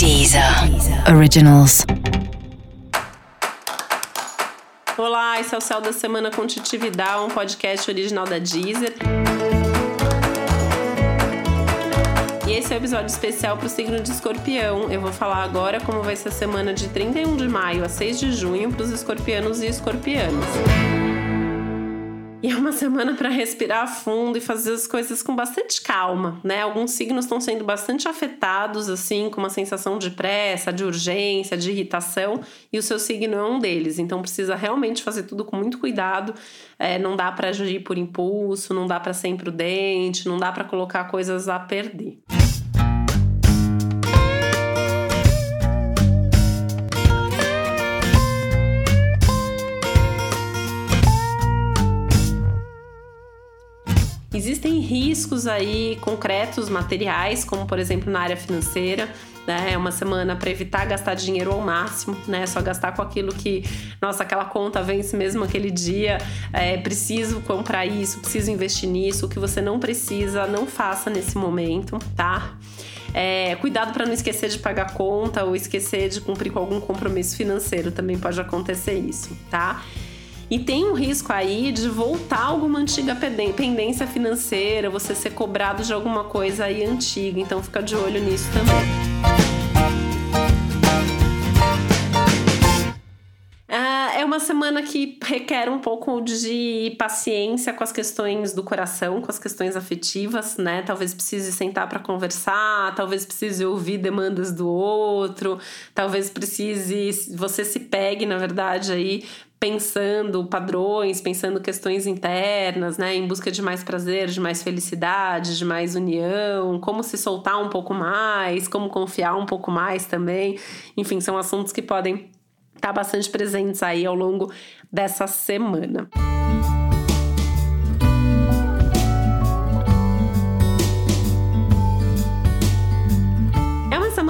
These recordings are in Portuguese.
Deezer Originals. Olá, esse é o Céu da Semana com Titividade, um podcast original da Deezer. E esse é o um episódio especial para o signo de escorpião. Eu vou falar agora como vai ser a semana de 31 de maio a 6 de junho para os escorpianos e escorpianas. E é uma semana para respirar fundo e fazer as coisas com bastante calma, né? Alguns signos estão sendo bastante afetados, assim, com uma sensação de pressa, de urgência, de irritação, e o seu signo é um deles. Então precisa realmente fazer tudo com muito cuidado. É, não dá para agir por impulso, não dá para ser imprudente, não dá para colocar coisas a perder. Existem riscos aí concretos, materiais, como por exemplo na área financeira. Né? É uma semana para evitar gastar dinheiro ao máximo, né? Só gastar com aquilo que, nossa, aquela conta vence mesmo aquele dia. É, preciso comprar isso, preciso investir nisso. O que você não precisa, não faça nesse momento, tá? É, cuidado para não esquecer de pagar conta ou esquecer de cumprir com algum compromisso financeiro, também pode acontecer isso, tá? E tem um risco aí de voltar alguma antiga pendência financeira, você ser cobrado de alguma coisa aí antiga. Então fica de olho nisso também. Ah, é uma semana que requer um pouco de paciência com as questões do coração, com as questões afetivas, né? Talvez precise sentar para conversar, talvez precise ouvir demandas do outro, talvez precise você se pegue, na verdade, aí pensando padrões, pensando questões internas, né, em busca de mais prazer, de mais felicidade, de mais união, como se soltar um pouco mais, como confiar um pouco mais também. Enfim, são assuntos que podem estar bastante presentes aí ao longo dessa semana.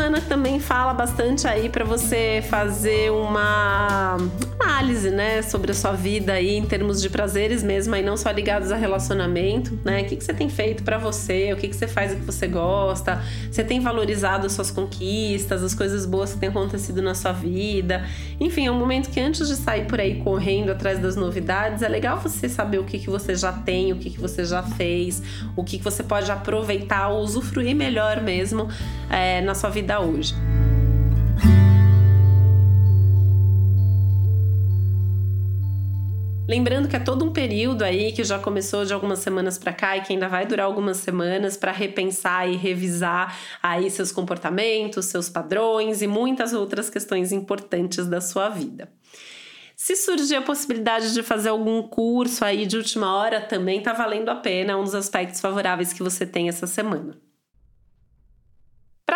Semana também fala bastante aí para você fazer uma análise, né, sobre a sua vida aí em termos de prazeres mesmo, aí não só ligados a relacionamento, né? O que, que você tem feito para você? O que, que você faz o que você gosta? Você tem valorizado as suas conquistas, as coisas boas que têm acontecido na sua vida? Enfim, é um momento que antes de sair por aí correndo atrás das novidades, é legal você saber o que, que você já tem, o que, que você já fez, o que, que você pode aproveitar usufruir melhor mesmo é, na sua vida hoje. Lembrando que é todo um período aí que já começou de algumas semanas para cá e que ainda vai durar algumas semanas para repensar e revisar aí seus comportamentos, seus padrões e muitas outras questões importantes da sua vida. Se surgir a possibilidade de fazer algum curso aí de última hora, também tá valendo a pena, é um dos aspectos favoráveis que você tem essa semana.